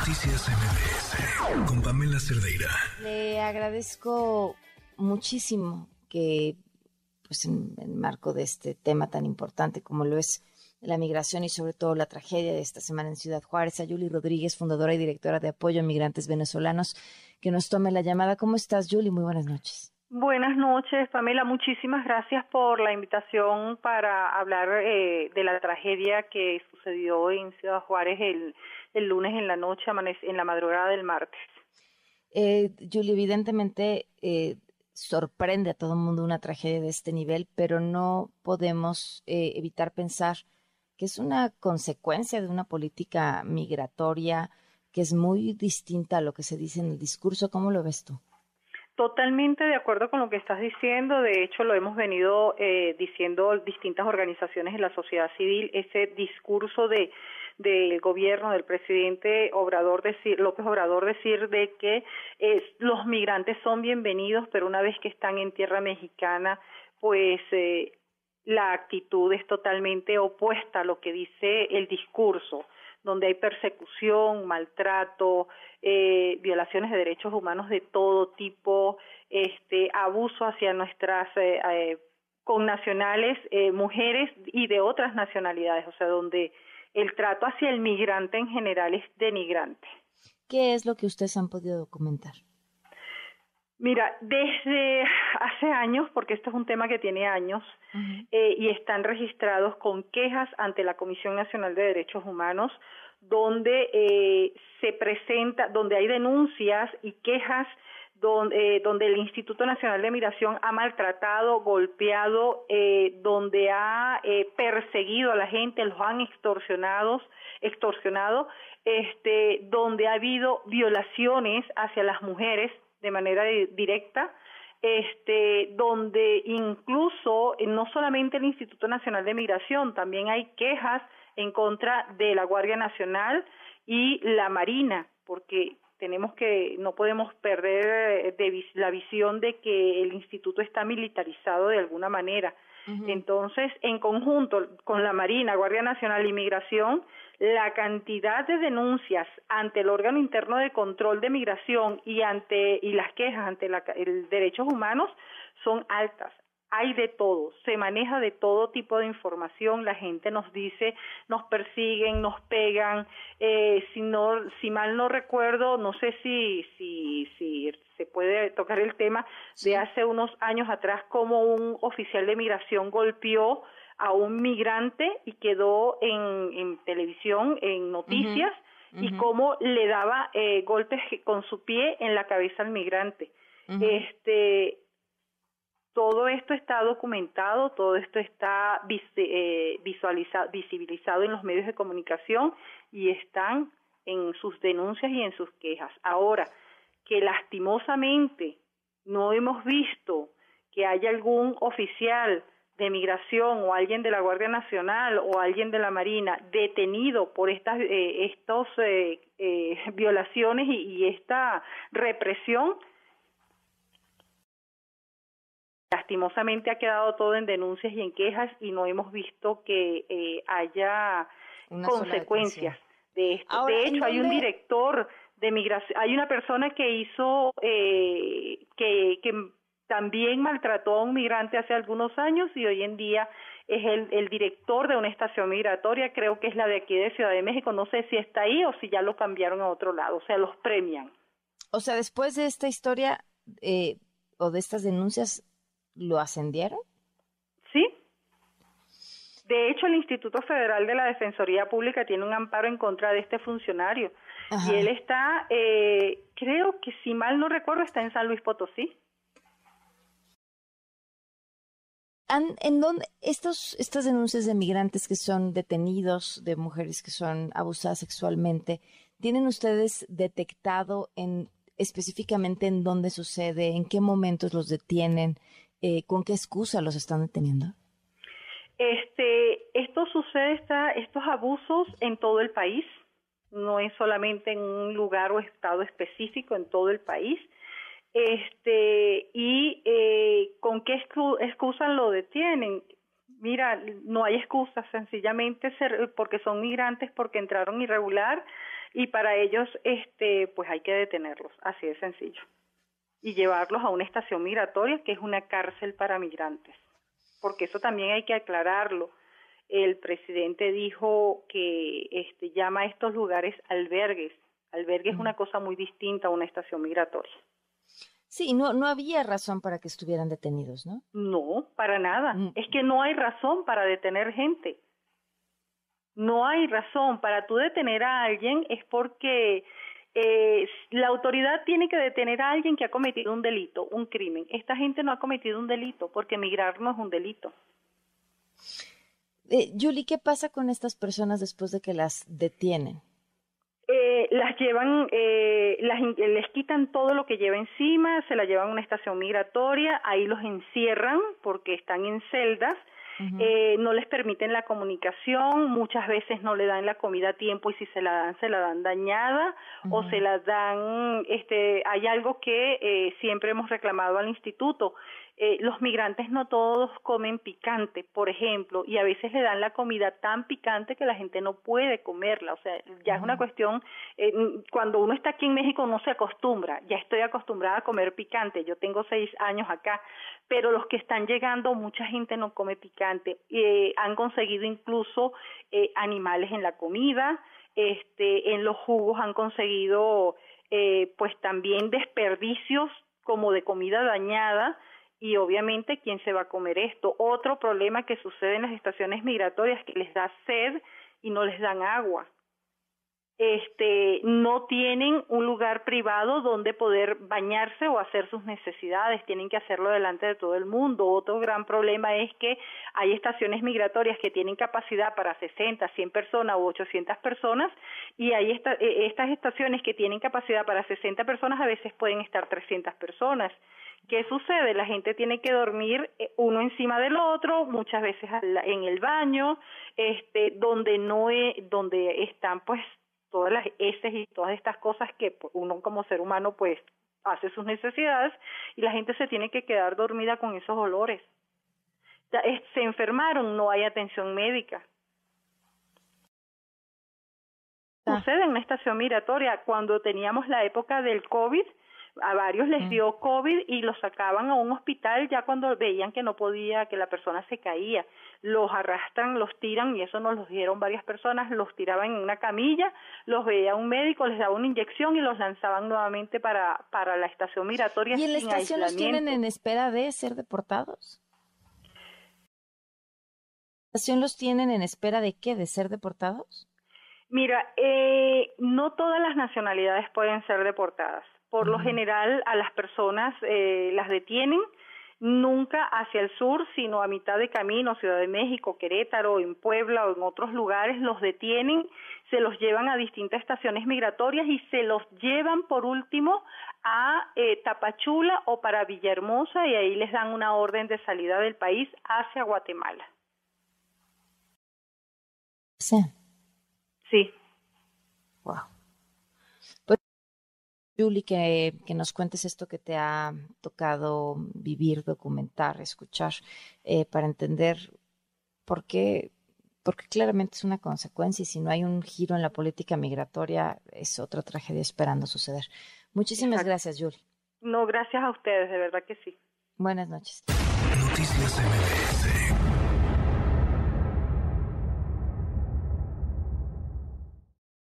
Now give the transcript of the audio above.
Noticias MBS con Pamela Cerdeira. Le agradezco muchísimo que, pues en el marco de este tema tan importante como lo es la migración y sobre todo la tragedia de esta semana en Ciudad Juárez, a Yuli Rodríguez, fundadora y directora de Apoyo a Migrantes Venezolanos, que nos tome la llamada. ¿Cómo estás, Yuli? Muy buenas noches. Buenas noches, Pamela. Muchísimas gracias por la invitación para hablar eh, de la tragedia que sucedió en Ciudad Juárez el, el lunes en la noche, en la madrugada del martes. Eh, Julie, evidentemente eh, sorprende a todo el mundo una tragedia de este nivel, pero no podemos eh, evitar pensar que es una consecuencia de una política migratoria que es muy distinta a lo que se dice en el discurso. ¿Cómo lo ves tú? Totalmente de acuerdo con lo que estás diciendo. De hecho, lo hemos venido eh, diciendo distintas organizaciones de la sociedad civil. Ese discurso de del gobierno del presidente Obrador decir López Obrador decir de que los migrantes son bienvenidos, pero una vez que están en tierra mexicana, pues eh, la actitud es totalmente opuesta a lo que dice el discurso donde hay persecución, maltrato, eh, violaciones de derechos humanos de todo tipo, este, abuso hacia nuestras eh, eh connacionales, eh, mujeres y de otras nacionalidades, o sea, donde el trato hacia el migrante en general es denigrante. ¿Qué es lo que ustedes han podido documentar? Mira, desde hace años, porque esto es un tema que tiene años, eh, y están registrados con quejas ante la Comisión Nacional de Derechos Humanos, donde eh, se presenta, donde hay denuncias y quejas donde, eh, donde el Instituto Nacional de Migración ha maltratado, golpeado, eh, donde ha eh, perseguido a la gente, los han extorsionado, extorsionado, este, donde ha habido violaciones hacia las mujeres, de manera directa, este, donde incluso eh, no solamente el Instituto Nacional de Migración, también hay quejas en contra de la Guardia Nacional y la Marina, porque tenemos que no podemos perder eh, de la visión de que el instituto está militarizado de alguna manera. Entonces, en conjunto con la Marina, Guardia Nacional y Migración, la cantidad de denuncias ante el órgano interno de control de migración y ante y las quejas ante los derechos humanos son altas hay de todo, se maneja de todo tipo de información, la gente nos dice, nos persiguen, nos pegan, eh, si no, si mal no recuerdo, no sé si, si, si se puede tocar el tema de hace unos años atrás como un oficial de migración golpeó a un migrante y quedó en, en televisión, en noticias, y cómo le daba eh, golpes con su pie en la cabeza al migrante. Este, todo esto está documentado, todo esto está eh, visibilizado en los medios de comunicación y están en sus denuncias y en sus quejas. Ahora, que lastimosamente no hemos visto que haya algún oficial de migración o alguien de la Guardia Nacional o alguien de la Marina detenido por estas eh, estos eh, eh violaciones y, y, esta represión lastimosamente ha quedado todo en denuncias y en quejas y no hemos visto que eh, haya consecuencias de esto. de hecho, hay un director de migración, hay una persona que hizo eh, que, que también maltrató a un migrante hace algunos años y hoy en día es el, el, director de una estación migratoria, creo que es la de aquí de Ciudad de México, no sé si está ahí o si ya lo cambiaron a otro lado, o sea, los premian. O sea, después de esta historia eh, o de estas denuncias, ¿lo ascendieron? Sí. De hecho, el Instituto Federal de la Defensoría Pública tiene un amparo en contra de este funcionario. Y él está, eh, creo que si mal no recuerdo, está en San Luis Potosí. ¿En dónde estos, estas denuncias de migrantes que son detenidos, de mujeres que son abusadas sexualmente, tienen ustedes detectado en específicamente en dónde sucede, en qué momentos los detienen, eh, con qué excusa los están deteniendo? Este, esto sucede, está, estos abusos en todo el país, no es solamente en un lugar o estado específico, en todo el país este y eh, con qué excusa lo detienen mira no hay excusas sencillamente ser, porque son migrantes porque entraron irregular y para ellos este pues hay que detenerlos, así de sencillo. Y llevarlos a una estación migratoria que es una cárcel para migrantes. Porque eso también hay que aclararlo. El presidente dijo que este llama a estos lugares albergues. Albergue es una cosa muy distinta a una estación migratoria. Sí, no, no había razón para que estuvieran detenidos, ¿no? No, para nada. Mm. Es que no hay razón para detener gente. No hay razón para tú detener a alguien es porque eh, la autoridad tiene que detener a alguien que ha cometido un delito, un crimen. Esta gente no ha cometido un delito porque emigrar no es un delito. Eh, Julie, ¿qué pasa con estas personas después de que las detienen? Eh, las llevan, eh, las, les quitan todo lo que lleva encima, se la llevan a una estación migratoria, ahí los encierran porque están en celdas, eh, no les permiten la comunicación, muchas veces no le dan la comida a tiempo y si se la dan, se la dan dañada o se la dan, este, hay algo que eh, siempre hemos reclamado al instituto, eh, los migrantes no todos comen picante, por ejemplo, y a veces le dan la comida tan picante que la gente no puede comerla. O sea, ya es una cuestión, eh, cuando uno está aquí en México no se acostumbra, ya estoy acostumbrada a comer picante, yo tengo seis años acá, pero los que están llegando, mucha gente no come picante, eh, han conseguido incluso eh, animales en la comida, este, en los jugos han conseguido eh, pues también desperdicios como de comida dañada, y obviamente quién se va a comer esto. Otro problema que sucede en las estaciones migratorias que les da sed y no les dan agua. Este, no tienen un lugar privado donde poder bañarse o hacer sus necesidades, tienen que hacerlo delante de todo el mundo. Otro gran problema es que hay estaciones migratorias que tienen capacidad para 60, 100 personas u 800 personas y hay esta, e, estas estaciones que tienen capacidad para 60 personas a veces pueden estar 300 personas. ¿Qué sucede? La gente tiene que dormir eh, uno encima del otro, muchas veces en el baño, este, donde no es, donde están pues todas las heces y todas estas cosas que uno como ser humano pues hace sus necesidades y la gente se tiene que quedar dormida con esos olores. Ya, se enfermaron, no hay atención médica. Ah. Sucede en una estación migratoria. Cuando teníamos la época del COVID, a varios les mm. dio COVID y los sacaban a un hospital ya cuando veían que no podía, que la persona se caía. Los arrastran, los tiran y eso nos lo dijeron varias personas, los tiraban en una camilla, los veía un médico, les daba una inyección y los lanzaban nuevamente para, para la estación migratoria. ¿Y en la estación los tienen en espera de ser deportados? ¿La estación los tienen en espera de qué? ¿De ser deportados? Mira, eh, no todas las nacionalidades pueden ser deportadas por lo general a las personas eh, las detienen nunca hacia el sur, sino a mitad de camino, Ciudad de México, Querétaro, en Puebla o en otros lugares, los detienen, se los llevan a distintas estaciones migratorias y se los llevan por último a eh, Tapachula o para Villahermosa y ahí les dan una orden de salida del país hacia Guatemala. Sí. Sí. Wow. Julie, que, nos cuentes esto que te ha tocado vivir, documentar, escuchar, eh, para entender por qué, porque claramente es una consecuencia y si no hay un giro en la política migratoria es otra tragedia esperando suceder. Muchísimas gracias, Julie. No, gracias a ustedes, de verdad que sí. Buenas noches. Noticias MBS